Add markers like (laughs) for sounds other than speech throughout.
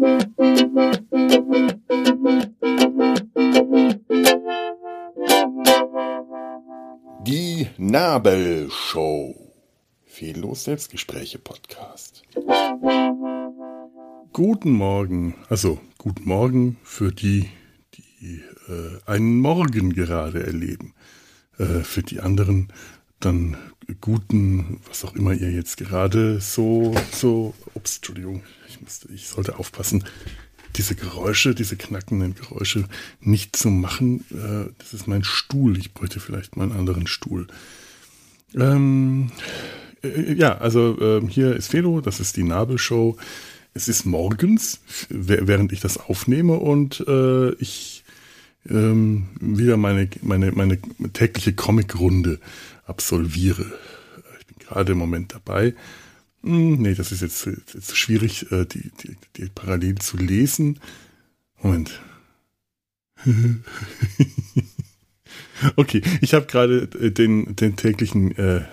Die Nabelshow. Fehllos Selbstgespräche Podcast. Guten Morgen, also guten Morgen für die, die äh, einen Morgen gerade erleben. Äh, für die anderen dann guten, was auch immer ihr jetzt gerade so, so, ups, Entschuldigung, ich musste, ich sollte aufpassen, diese Geräusche, diese knackenden Geräusche nicht zu machen. Äh, das ist mein Stuhl. Ich bräuchte vielleicht mal einen anderen Stuhl. Ähm, äh, ja, also äh, hier ist Felo, das ist die Nabelshow. Es ist morgens, während ich das aufnehme und äh, ich ähm, wieder meine, meine, meine tägliche Comic-Runde absolviere. Ich bin gerade im Moment dabei. Hm, nee, das ist jetzt, jetzt schwierig, äh, die, die, die parallel zu lesen. Moment. (laughs) okay, ich habe gerade den, den täglichen äh,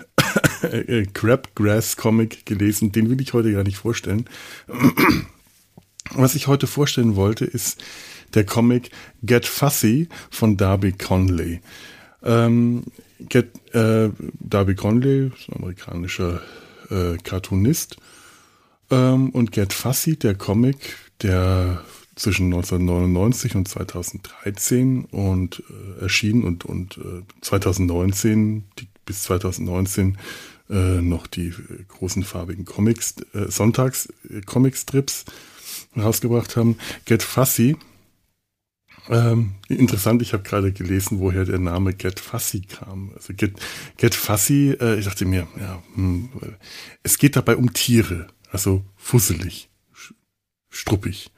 (coughs) äh, Crabgrass Comic gelesen. Den will ich heute gar nicht vorstellen. Was ich heute vorstellen wollte, ist der Comic Get Fussy von Darby Conley. Ähm, Get, äh, Darby Conley, amerikanischer äh, Cartoonist. Ähm, und Get Fussy, der Comic, der zwischen 1999 und 2013 und äh, erschien und, und äh, 2019 die, bis 2019 äh, noch die äh, großen farbigen Comics, äh, Sonntags äh, Comicstrips rausgebracht haben. Get Fussy. Ähm, interessant, ich habe gerade gelesen, woher der Name Get Fussy kam. Also Get, Get Fussy, äh, ich dachte mir, ja, hm, es geht dabei um Tiere, also fusselig, struppig.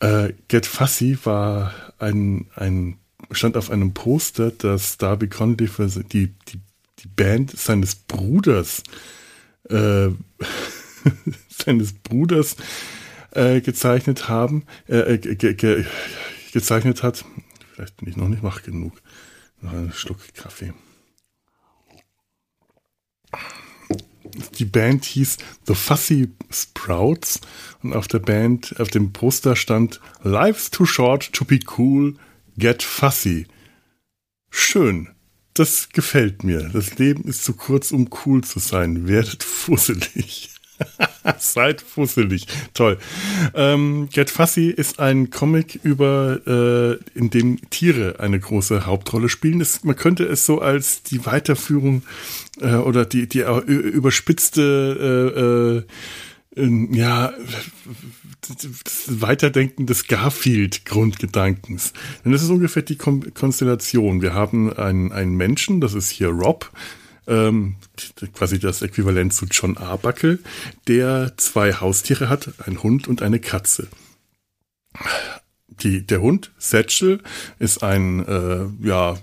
Äh, Get Fussy war ein, ein, stand auf einem Poster, das Darby Conley für die, die die Band seines Bruders, äh, (laughs) seines Bruders äh, gezeichnet haben, äh, ge ge gezeichnet hat. Vielleicht bin ich noch nicht wach genug. Noch einen Schluck Kaffee. Die Band hieß The Fussy Sprouts und auf der Band, auf dem Poster stand Life's too short to be cool, get fussy. Schön das gefällt mir. Das Leben ist zu kurz, um cool zu sein. Werdet (laughs) fusselig. (laughs) Seid fusselig. Toll. Ähm, Get Fussy ist ein Comic über, äh, in dem Tiere eine große Hauptrolle spielen. Das, man könnte es so als die Weiterführung äh, oder die, die überspitzte äh, äh, ja, das Weiterdenken des Garfield-Grundgedankens. Denn das ist ungefähr die Konstellation. Wir haben einen, einen Menschen, das ist hier Rob, ähm, quasi das Äquivalent zu John Arbuckle, der zwei Haustiere hat, ein Hund und eine Katze. Die, der Hund, Satchel, ist ein, äh, ja,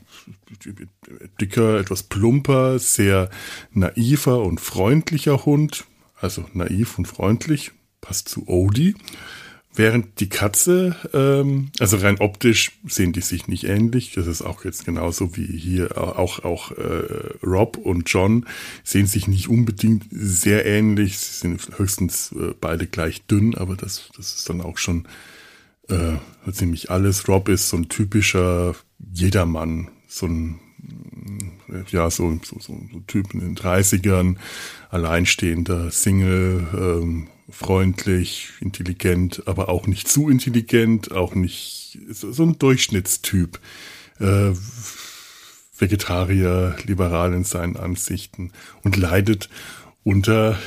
dicker, etwas plumper, sehr naiver und freundlicher Hund. Also naiv und freundlich, passt zu Odie. Während die Katze, ähm, also rein optisch sehen die sich nicht ähnlich. Das ist auch jetzt genauso wie hier auch auch äh, Rob und John sehen sich nicht unbedingt sehr ähnlich. Sie sind höchstens äh, beide gleich dünn, aber das das ist dann auch schon äh, ziemlich alles. Rob ist so ein typischer Jedermann, so ein ja, so, so, so, so Typ in den 30ern, alleinstehender, Single, ähm, freundlich, intelligent, aber auch nicht zu intelligent, auch nicht so, so ein Durchschnittstyp. Äh, Vegetarier, liberal in seinen Ansichten und leidet unter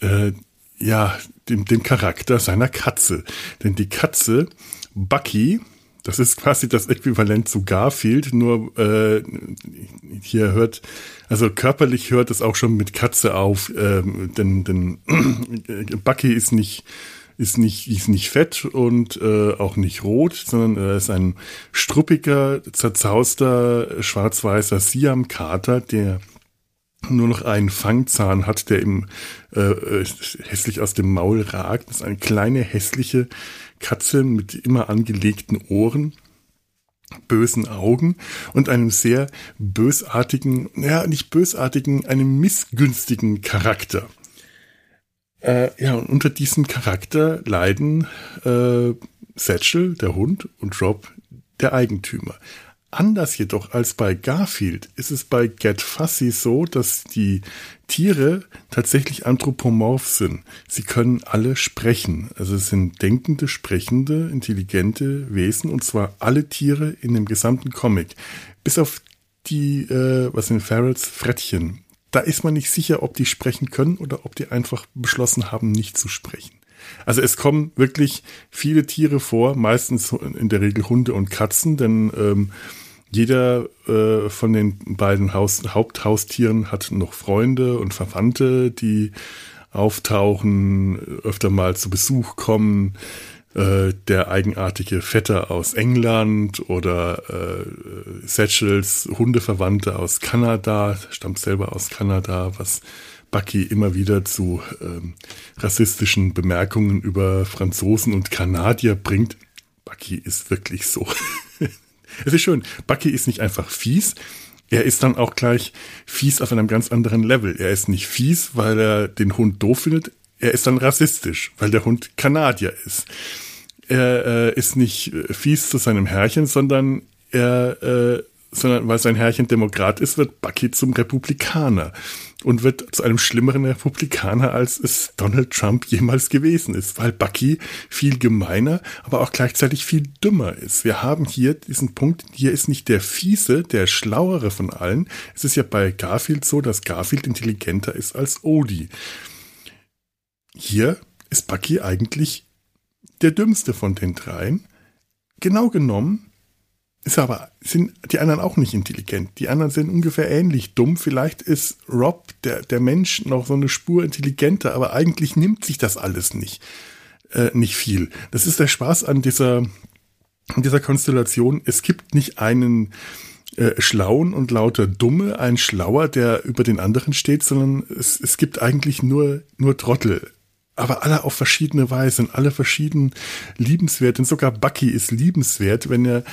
äh, ja dem, dem Charakter seiner Katze. Denn die Katze Bucky, das ist quasi das Äquivalent zu Garfield, nur äh, hier hört, also körperlich hört es auch schon mit Katze auf, ähm, denn, denn Bucky ist nicht ist nicht ist nicht fett und äh, auch nicht rot, sondern er ist ein struppiger, zerzauster, schwarz-weißer Siam-Kater, der nur noch einen Fangzahn hat, der ihm äh, äh hässlich aus dem Maul ragt. Das ist eine kleine hässliche Katze mit immer angelegten Ohren, bösen Augen und einem sehr bösartigen, ja, nicht bösartigen, einem missgünstigen Charakter. Äh, ja, und unter diesem Charakter leiden äh, Satchel, der Hund, und Rob, der Eigentümer. Anders jedoch als bei Garfield ist es bei Get Fussy so, dass die Tiere tatsächlich anthropomorph sind. Sie können alle sprechen. Also es sind denkende, sprechende, intelligente Wesen und zwar alle Tiere in dem gesamten Comic. Bis auf die, äh, was sind Ferrets, Frettchen. Da ist man nicht sicher, ob die sprechen können oder ob die einfach beschlossen haben, nicht zu sprechen. Also es kommen wirklich viele Tiere vor, meistens in der Regel Hunde und Katzen, denn ähm, jeder äh, von den beiden Haus Haupthaustieren hat noch Freunde und Verwandte, die auftauchen, öfter mal zu Besuch kommen. Äh, der eigenartige Vetter aus England oder äh, Satchels Hundeverwandte aus Kanada, stammt selber aus Kanada, was Bucky immer wieder zu ähm, rassistischen Bemerkungen über Franzosen und Kanadier bringt. Bucky ist wirklich so. (laughs) es ist schön. Bucky ist nicht einfach fies. Er ist dann auch gleich fies auf einem ganz anderen Level. Er ist nicht fies, weil er den Hund doof findet. Er ist dann rassistisch, weil der Hund Kanadier ist. Er äh, ist nicht fies zu seinem Herrchen, sondern er, äh, sondern weil sein Herrchen Demokrat ist, wird Bucky zum Republikaner und wird zu einem schlimmeren Republikaner, als es Donald Trump jemals gewesen ist, weil Bucky viel gemeiner, aber auch gleichzeitig viel dümmer ist. Wir haben hier diesen Punkt, hier ist nicht der fiese, der schlauere von allen. Es ist ja bei Garfield so, dass Garfield intelligenter ist als Odie. Hier ist Bucky eigentlich der dümmste von den dreien. Genau genommen ist aber, sind die anderen auch nicht intelligent. Die anderen sind ungefähr ähnlich dumm. Vielleicht ist Rob, der, der Mensch, noch so eine Spur intelligenter, aber eigentlich nimmt sich das alles nicht, äh, nicht viel. Das ist der Spaß an dieser, an dieser Konstellation. Es gibt nicht einen, äh, Schlauen und lauter Dumme, ein Schlauer, der über den anderen steht, sondern es, es gibt eigentlich nur, nur Trottel. Aber alle auf verschiedene Weise und alle verschieden liebenswert. Und sogar Bucky ist liebenswert, wenn er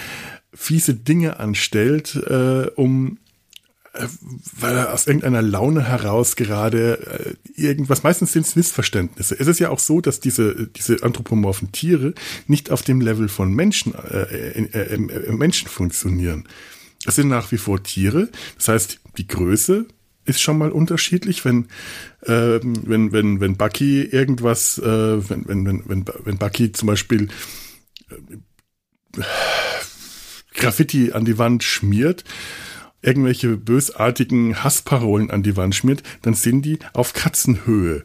fiese Dinge anstellt, äh, um äh, weil er aus irgendeiner Laune heraus gerade äh, irgendwas, meistens sind es Missverständnisse. Es ist ja auch so, dass diese, diese anthropomorphen Tiere nicht auf dem Level von Menschen, äh, äh, äh, Menschen funktionieren. Es sind nach wie vor Tiere. Das heißt, die Größe ist schon mal unterschiedlich, wenn äh, wenn wenn wenn Bucky irgendwas, äh, wenn wenn wenn wenn wenn Bucky zum Beispiel äh, Graffiti an die Wand schmiert, irgendwelche bösartigen Hassparolen an die Wand schmiert, dann sind die auf Katzenhöhe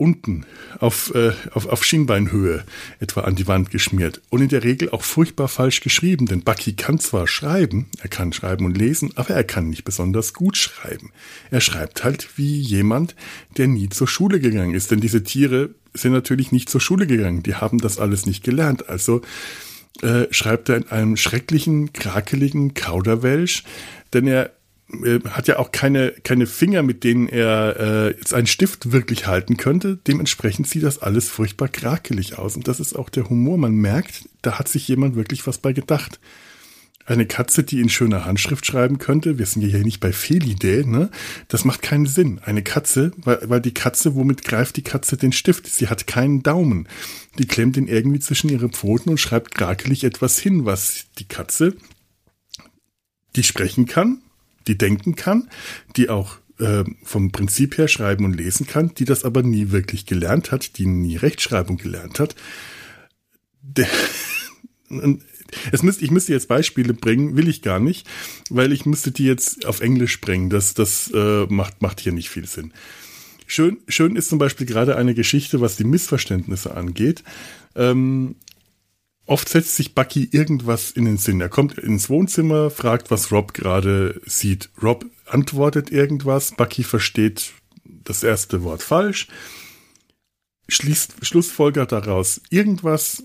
unten auf, äh, auf, auf Schienbeinhöhe etwa an die Wand geschmiert und in der Regel auch furchtbar falsch geschrieben, denn Bucky kann zwar schreiben, er kann schreiben und lesen, aber er kann nicht besonders gut schreiben. Er schreibt halt wie jemand, der nie zur Schule gegangen ist, denn diese Tiere sind natürlich nicht zur Schule gegangen, die haben das alles nicht gelernt, also äh, schreibt er in einem schrecklichen, krakeligen Kauderwelsch, denn er äh, hat ja auch keine, keine Finger, mit denen er äh, jetzt einen Stift wirklich halten könnte. Dementsprechend sieht das alles furchtbar krakelig aus. Und das ist auch der Humor. Man merkt, da hat sich jemand wirklich was bei gedacht. Eine Katze, die in schöner Handschrift schreiben könnte, wir sind ja hier nicht bei Felidae, ne? Das macht keinen Sinn. Eine Katze, weil, weil die Katze, womit greift die Katze den Stift? Sie hat keinen Daumen. Die klemmt ihn irgendwie zwischen ihre Pfoten und schreibt krakelig etwas hin, was die Katze, die sprechen kann, die denken kann, die auch äh, vom Prinzip her schreiben und lesen kann, die das aber nie wirklich gelernt hat, die nie Rechtschreibung gelernt hat. Der, (laughs) es müsste, ich müsste jetzt Beispiele bringen, will ich gar nicht, weil ich müsste die jetzt auf Englisch bringen. Das, das äh, macht, macht hier nicht viel Sinn. Schön, schön ist zum Beispiel gerade eine Geschichte, was die Missverständnisse angeht. Ähm, oft setzt sich Bucky irgendwas in den Sinn. Er kommt ins Wohnzimmer, fragt, was Rob gerade sieht. Rob antwortet irgendwas, Bucky versteht das erste Wort falsch, schließt, schlussfolgert daraus irgendwas.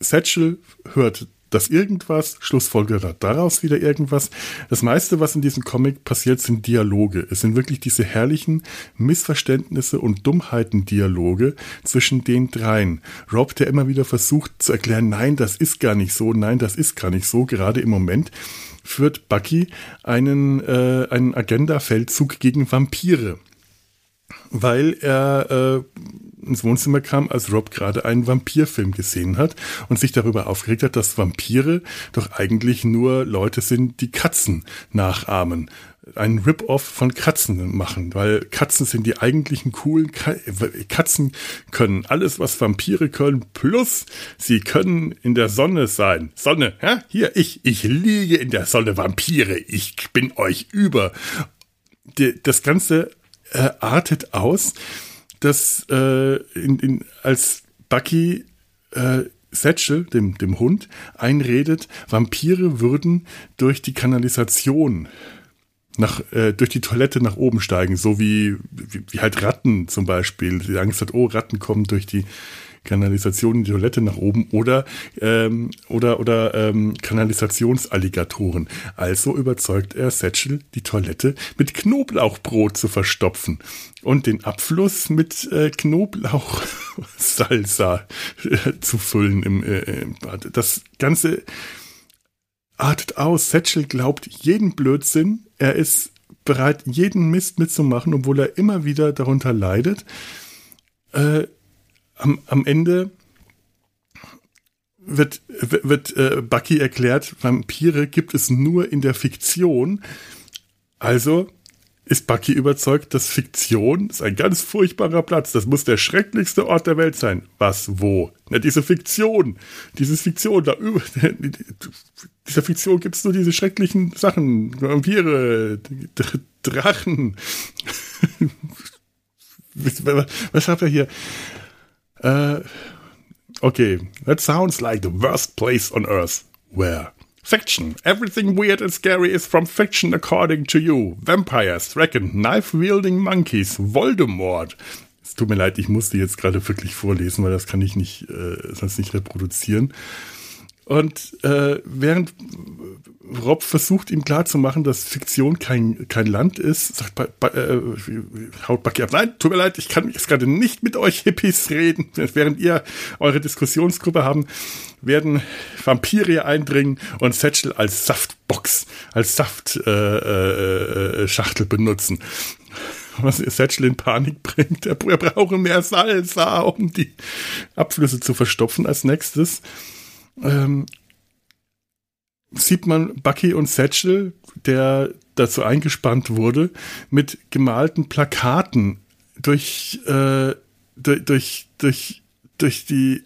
Satchel hört das irgendwas, schlussfolgert daraus wieder irgendwas. Das meiste, was in diesem Comic passiert, sind Dialoge. Es sind wirklich diese herrlichen Missverständnisse und Dummheiten-Dialoge zwischen den dreien. Rob, der immer wieder versucht zu erklären, nein, das ist gar nicht so, nein, das ist gar nicht so. Gerade im Moment führt Bucky einen, äh, einen Agenda-Feldzug gegen Vampire. weil er äh, ins Wohnzimmer kam, als Rob gerade einen Vampirfilm gesehen hat und sich darüber aufgeregt hat, dass Vampire doch eigentlich nur Leute sind, die Katzen nachahmen einen Rip-Off von Katzen machen, weil Katzen sind die eigentlichen coolen Ka Katzen können alles, was Vampire können, plus sie können in der Sonne sein. Sonne, ja? Hier, ich, ich liege in der Sonne, Vampire, ich bin euch über. Die, das Ganze äh, artet aus, dass äh, in, in, als Bucky äh, Satchel, dem, dem Hund, einredet, Vampire würden durch die Kanalisation nach, äh, durch die Toilette nach oben steigen, so wie, wie, wie halt Ratten zum Beispiel. Die Angst hat, oh, Ratten kommen durch die Kanalisation in die Toilette nach oben oder ähm, oder oder ähm, Kanalisationsalligatoren. Also überzeugt er Satchel, die Toilette mit Knoblauchbrot zu verstopfen und den Abfluss mit äh, Knoblauchsalsa äh, zu füllen im, äh, im Bad. Das Ganze artet aus. Satchel glaubt jeden Blödsinn. Er ist bereit, jeden Mist mitzumachen, obwohl er immer wieder darunter leidet. Äh, am, am Ende wird, wird äh, Bucky erklärt, Vampire gibt es nur in der Fiktion. Also ist Bucky überzeugt, dass Fiktion ist ein ganz furchtbarer Platz. Das muss der schrecklichste Ort der Welt sein. Was, wo? Na, diese Fiktion. Dieses Fiktion, da (laughs) dieser Fiktion gibt es nur diese schrecklichen Sachen. Vampire, Drachen. (laughs) Was hat er hier? Äh, okay. That sounds like the worst place on earth. Where? Fiction. Everything weird and scary is from fiction according to you. Vampires, Dragon, knife-wielding monkeys, Voldemort. Es tut mir leid, ich musste jetzt gerade wirklich vorlesen, weil das kann ich nicht, äh, sonst nicht reproduzieren. Und äh, während Rob versucht ihm klarzumachen, dass Fiktion kein, kein Land ist, sagt ba, ba, äh, haut Bucky ab, nein, tut mir leid, ich kann jetzt gerade nicht mit euch Hippies reden. (laughs) Während ihr eure Diskussionsgruppe haben, werden Vampire eindringen und Satchel als Saftbox, als Saftschachtel äh, äh, äh benutzen was Satchel in Panik bringt. Er, brauche mehr Salsa, um die Abflüsse zu verstopfen. Als nächstes ähm, sieht man Bucky und Satchel, der dazu eingespannt wurde, mit gemalten Plakaten durch, äh, durch, durch, durch, durch die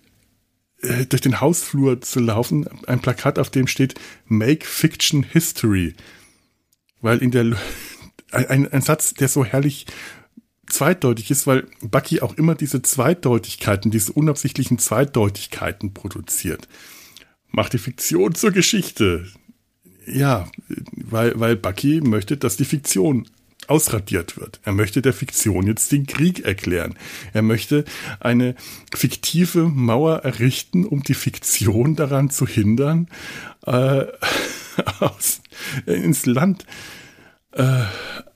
äh, durch den Hausflur zu laufen, ein Plakat, auf dem steht Make Fiction History. Weil in der ein, ein Satz, der so herrlich zweideutig ist, weil Bucky auch immer diese Zweideutigkeiten, diese unabsichtlichen Zweideutigkeiten produziert macht die Fiktion zur Geschichte. Ja, weil, weil Bucky möchte, dass die Fiktion ausradiert wird. Er möchte der Fiktion jetzt den Krieg erklären. Er möchte eine fiktive Mauer errichten, um die Fiktion daran zu hindern, äh, (laughs) aus, ins Land äh,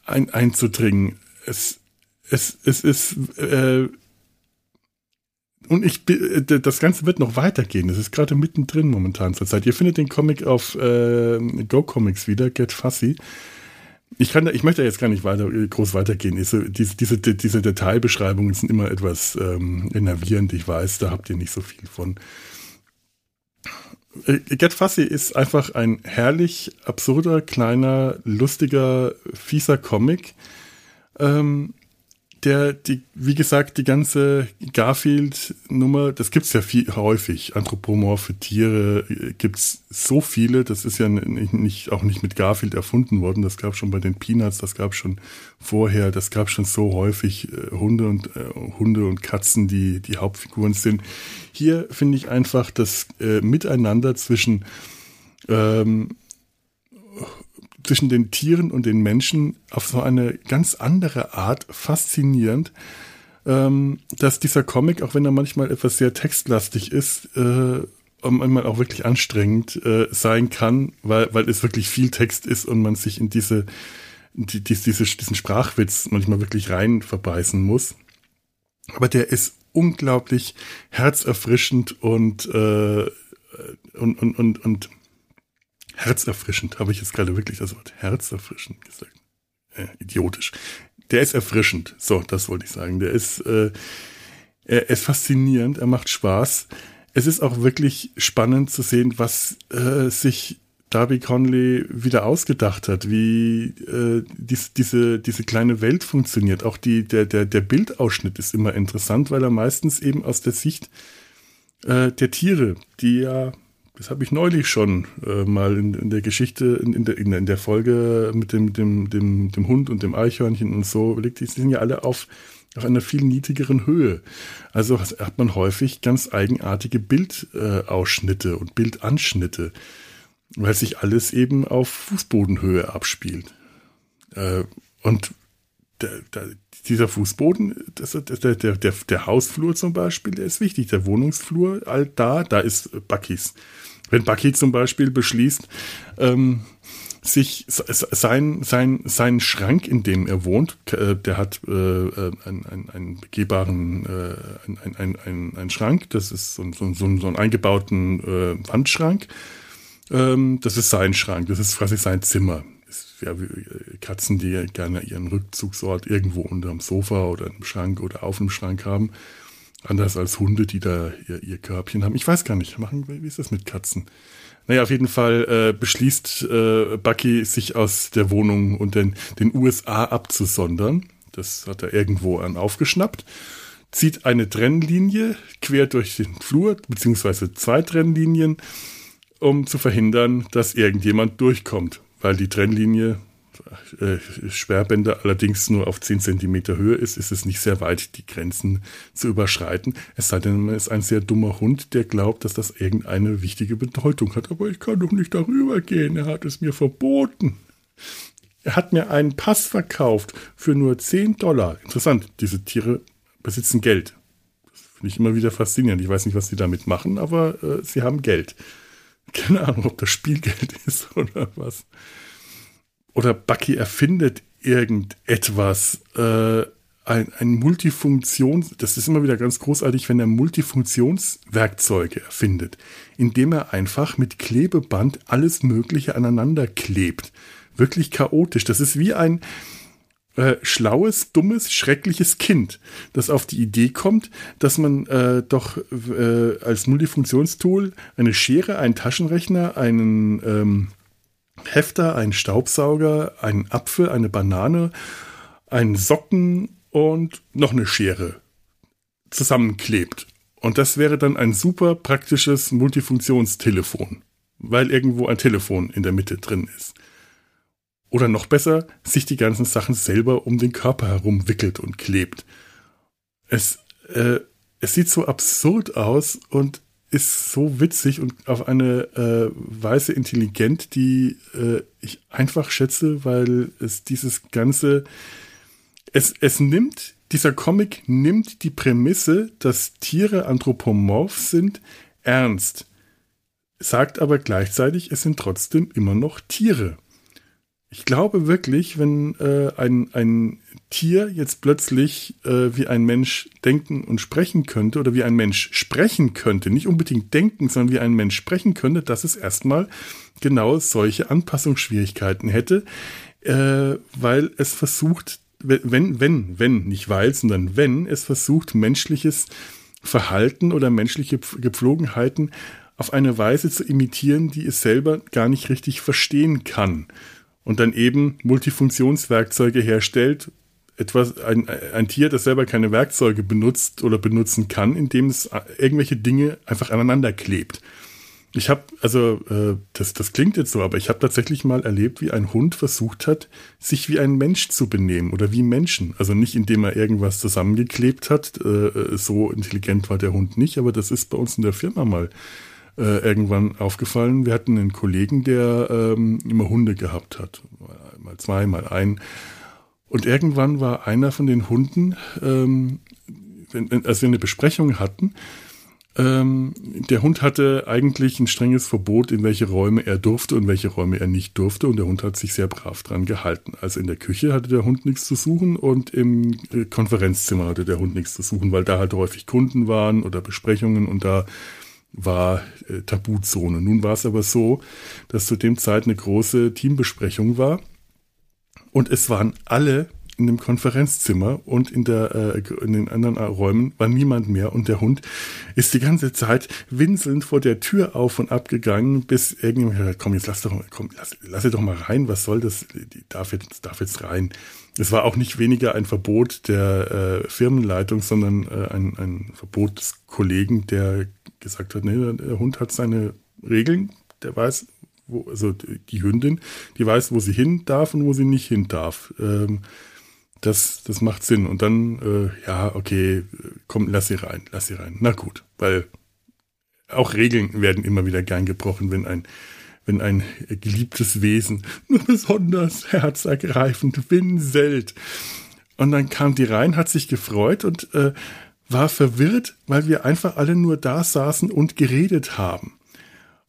ein, einzudringen. Es, es, es ist äh, und ich, äh, das Ganze wird noch weitergehen. Das ist gerade mittendrin momentan zur Zeit. Ihr findet den Comic auf äh, Go Comics wieder, Get Fussy. Ich kann, ich möchte jetzt gar nicht weiter, groß weitergehen. Diese, diese, diese, Detailbeschreibungen sind immer etwas ähm, enervierend. Ich weiß, da habt ihr nicht so viel von. Äh, Get Fussy ist einfach ein herrlich absurder, kleiner, lustiger, fieser Comic. Ähm, der, die, wie gesagt, die ganze Garfield-Nummer, das gibt's ja viel häufig. Anthropomorphe Tiere äh, gibt's so viele. Das ist ja nicht, auch nicht mit Garfield erfunden worden. Das gab schon bei den Peanuts, das gab schon vorher, das gab schon so häufig äh, Hunde und äh, Hunde und Katzen, die die Hauptfiguren sind. Hier finde ich einfach das äh, Miteinander zwischen ähm, zwischen den Tieren und den Menschen auf so eine ganz andere Art faszinierend, ähm, dass dieser Comic, auch wenn er manchmal etwas sehr textlastig ist, äh, manchmal auch wirklich anstrengend äh, sein kann, weil, weil es wirklich viel Text ist und man sich in diese, die, diese, diesen Sprachwitz manchmal wirklich rein verbeißen muss. Aber der ist unglaublich herzerfrischend und, äh, und, und, und, und Herzerfrischend, habe ich jetzt gerade wirklich das Wort herzerfrischend gesagt. Äh, idiotisch. der ist erfrischend. So, das wollte ich sagen. Der ist, äh, er ist faszinierend, er macht Spaß. Es ist auch wirklich spannend zu sehen, was äh, sich Darby Conley wieder ausgedacht hat, wie äh, dies, diese, diese kleine Welt funktioniert. Auch die, der, der, der Bildausschnitt ist immer interessant, weil er meistens eben aus der Sicht äh, der Tiere, die ja das habe ich neulich schon äh, mal in, in, der Geschichte, in, in, der, in, der, Folge mit dem, dem, dem, dem Hund und dem Eichhörnchen und so überlegt, die sind ja alle auf, auf einer viel niedrigeren Höhe. Also hat man häufig ganz eigenartige Bildausschnitte und Bildanschnitte, weil sich alles eben auf Fußbodenhöhe abspielt. Äh, und der, der, dieser Fußboden, das, der, der, der, der Hausflur zum Beispiel, der ist wichtig. Der Wohnungsflur, all da, da ist Buckys wenn Bucky zum Beispiel beschließt, ähm, sich sein, sein, sein Schrank, in dem er wohnt, äh, der hat äh, äh einen, einen, begehbaren äh, einen, einen, einen Schrank, das ist so, so, so, so einen eingebauten äh, Wandschrank. Ähm, das ist sein Schrank, das ist quasi sein Zimmer. Ja, äh, Katzen, die gerne ihren Rückzugsort irgendwo unter dem Sofa oder im Schrank oder auf dem Schrank haben. Anders als Hunde, die da ihr, ihr Körbchen haben. Ich weiß gar nicht, machen, wie ist das mit Katzen? Naja, auf jeden Fall äh, beschließt äh, Bucky, sich aus der Wohnung und den, den USA abzusondern. Das hat er irgendwo an aufgeschnappt. Zieht eine Trennlinie quer durch den Flur, beziehungsweise zwei Trennlinien, um zu verhindern, dass irgendjemand durchkommt. Weil die Trennlinie äh, Sperrbänder allerdings nur auf 10 cm Höhe ist, ist es nicht sehr weit, die Grenzen zu überschreiten. Es sei denn, man ist ein sehr dummer Hund, der glaubt, dass das irgendeine wichtige Bedeutung hat. Aber ich kann doch nicht darüber gehen. Er hat es mir verboten. Er hat mir einen Pass verkauft für nur 10 Dollar. Interessant, diese Tiere besitzen Geld. Das finde ich immer wieder faszinierend. Ich weiß nicht, was sie damit machen, aber äh, sie haben Geld. (laughs) Keine Ahnung, ob das Spielgeld (laughs) ist oder was oder Bucky erfindet irgendetwas, äh, ein, ein Multifunktions, das ist immer wieder ganz großartig, wenn er Multifunktionswerkzeuge erfindet, indem er einfach mit Klebeband alles Mögliche aneinander klebt. Wirklich chaotisch. Das ist wie ein äh, schlaues, dummes, schreckliches Kind, das auf die Idee kommt, dass man äh, doch äh, als Multifunktionstool eine Schere, einen Taschenrechner, einen ähm, Hefter, einen Staubsauger, einen Apfel, eine Banane, einen Socken und noch eine Schere zusammenklebt. Und das wäre dann ein super praktisches Multifunktionstelefon, weil irgendwo ein Telefon in der Mitte drin ist. Oder noch besser, sich die ganzen Sachen selber um den Körper herum wickelt und klebt. Es, äh, es sieht so absurd aus und ist so witzig und auf eine äh, Weise intelligent, die äh, ich einfach schätze, weil es dieses ganze, es, es nimmt, dieser Comic nimmt die Prämisse, dass Tiere anthropomorph sind, ernst, sagt aber gleichzeitig, es sind trotzdem immer noch Tiere. Ich glaube wirklich, wenn äh, ein, ein Tier jetzt plötzlich äh, wie ein Mensch denken und sprechen könnte oder wie ein Mensch sprechen könnte, nicht unbedingt denken, sondern wie ein Mensch sprechen könnte, dass es erstmal genau solche Anpassungsschwierigkeiten hätte, äh, weil es versucht, wenn, wenn, wenn, nicht weil, sondern wenn es versucht, menschliches Verhalten oder menschliche Gepflogenheiten auf eine Weise zu imitieren, die es selber gar nicht richtig verstehen kann und dann eben Multifunktionswerkzeuge herstellt. Etwas, ein, ein Tier, das selber keine Werkzeuge benutzt oder benutzen kann, indem es irgendwelche Dinge einfach aneinander klebt. Ich habe, also äh, das, das klingt jetzt so, aber ich habe tatsächlich mal erlebt, wie ein Hund versucht hat, sich wie ein Mensch zu benehmen oder wie Menschen. Also nicht, indem er irgendwas zusammengeklebt hat. Äh, so intelligent war der Hund nicht, aber das ist bei uns in der Firma mal äh, irgendwann aufgefallen. Wir hatten einen Kollegen, der ähm, immer Hunde gehabt hat. Mal zwei, mal ein. Und irgendwann war einer von den Hunden, ähm, wenn, als wir eine Besprechung hatten, ähm, der Hund hatte eigentlich ein strenges Verbot, in welche Räume er durfte und welche Räume er nicht durfte. Und der Hund hat sich sehr brav dran gehalten. Also in der Küche hatte der Hund nichts zu suchen und im äh, Konferenzzimmer hatte der Hund nichts zu suchen, weil da halt häufig Kunden waren oder Besprechungen und da war äh, Tabuzone. Nun war es aber so, dass zu dem Zeit eine große Teambesprechung war und es waren alle in dem Konferenzzimmer und in, der, äh, in den anderen Räumen war niemand mehr und der Hund ist die ganze Zeit winselnd vor der Tür auf und ab gegangen, bis irgendjemand gesagt komm, jetzt lass doch komm, lass, lass doch mal rein, was soll das, die darf jetzt, darf jetzt rein. Es war auch nicht weniger ein Verbot der äh, Firmenleitung, sondern äh, ein, ein Verbot des Kollegen, der gesagt hat, nee, der Hund hat seine Regeln, der weiß, wo, also die Hündin, die weiß, wo sie hin darf und wo sie nicht hin darf. Ähm, das, das macht Sinn. Und dann, äh, ja, okay, komm, lass sie rein, lass sie rein. Na gut, weil auch Regeln werden immer wieder gern gebrochen, wenn ein, wenn ein geliebtes Wesen nur besonders herzergreifend winselt. Und dann kam die rein, hat sich gefreut und äh, war verwirrt, weil wir einfach alle nur da saßen und geredet haben.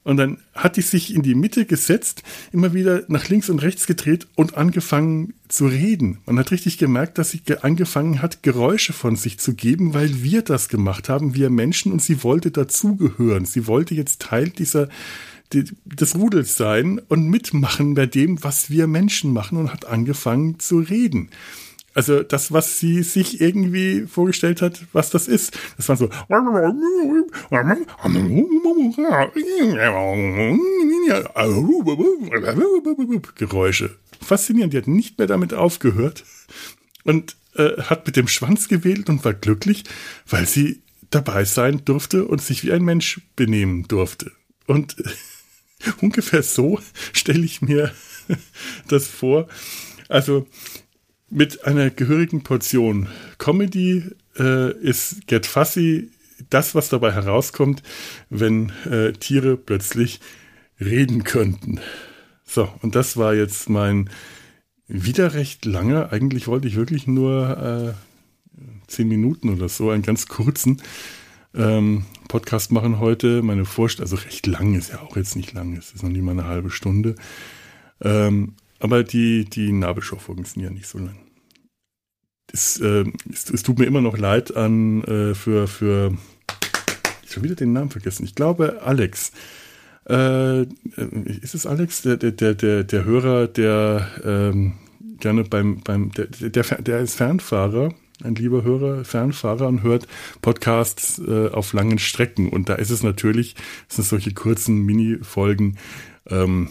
Und dann hat die sich in die Mitte gesetzt, immer wieder nach links und rechts gedreht und angefangen zu reden. Man hat richtig gemerkt, dass sie angefangen hat, Geräusche von sich zu geben, weil wir das gemacht haben, wir Menschen, und sie wollte dazugehören. Sie wollte jetzt Teil dieser, des Rudels sein und mitmachen bei dem, was wir Menschen machen und hat angefangen zu reden. Also das, was sie sich irgendwie vorgestellt hat, was das ist. Das war so Geräusche. Faszinierend. Die hat nicht mehr damit aufgehört und äh, hat mit dem Schwanz gewählt und war glücklich, weil sie dabei sein durfte und sich wie ein Mensch benehmen durfte. Und äh, (laughs) ungefähr so stelle ich mir (laughs) das vor. Also mit einer gehörigen Portion Comedy äh, ist Get Fussy das, was dabei herauskommt, wenn äh, Tiere plötzlich reden könnten. So, und das war jetzt mein wieder recht langer, eigentlich wollte ich wirklich nur äh, zehn Minuten oder so, einen ganz kurzen ähm, Podcast machen heute. Meine Vorstellung, also recht lang ist ja auch jetzt nicht lang, es ist noch nicht mal eine halbe Stunde. Ähm, aber die, die Nabelschau-Folgen sind ja nicht so lang. Es, äh, es, es, tut mir immer noch leid an äh, für, für ich schon wieder den Namen vergessen. Ich glaube Alex. Äh, ist es Alex, der, der, der, der Hörer, der ähm, gerne beim, beim der, der, der ist Fernfahrer, ein lieber Hörer, Fernfahrer und hört Podcasts äh, auf langen Strecken. Und da ist es natürlich, es sind solche kurzen Mini-Folgen, ähm,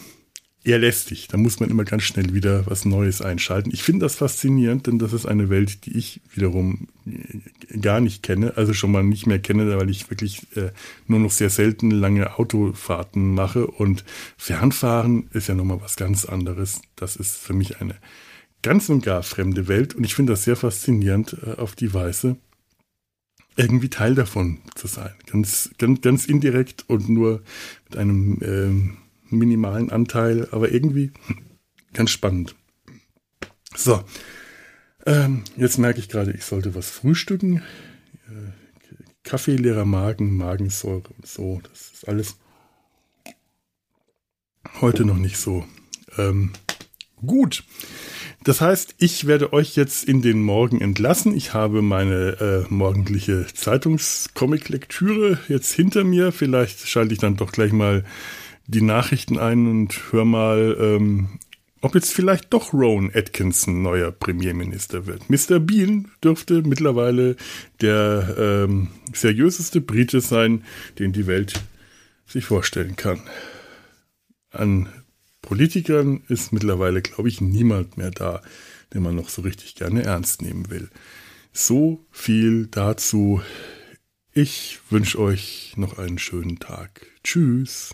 eher lästig. Da muss man immer ganz schnell wieder was Neues einschalten. Ich finde das faszinierend, denn das ist eine Welt, die ich wiederum äh, gar nicht kenne, also schon mal nicht mehr kenne, weil ich wirklich äh, nur noch sehr selten lange Autofahrten mache und Fernfahren ist ja nochmal was ganz anderes. Das ist für mich eine ganz und gar fremde Welt und ich finde das sehr faszinierend äh, auf die Weise, irgendwie Teil davon zu sein. Ganz, ganz, ganz indirekt und nur mit einem ähm, minimalen Anteil, aber irgendwie ganz spannend. So, ähm, jetzt merke ich gerade, ich sollte was frühstücken. Äh, Kaffee, leerer Magen, Magensäure und so, das ist alles heute noch nicht so ähm, gut. Das heißt, ich werde euch jetzt in den Morgen entlassen. Ich habe meine äh, morgendliche Zeitungscomic-Lektüre jetzt hinter mir. Vielleicht schalte ich dann doch gleich mal die Nachrichten ein und hör mal, ähm, ob jetzt vielleicht doch Rowan Atkinson neuer Premierminister wird. Mr. Bean dürfte mittlerweile der ähm, seriöseste Brite sein, den die Welt sich vorstellen kann. An Politikern ist mittlerweile, glaube ich, niemand mehr da, den man noch so richtig gerne ernst nehmen will. So viel dazu. Ich wünsche euch noch einen schönen Tag. Tschüss.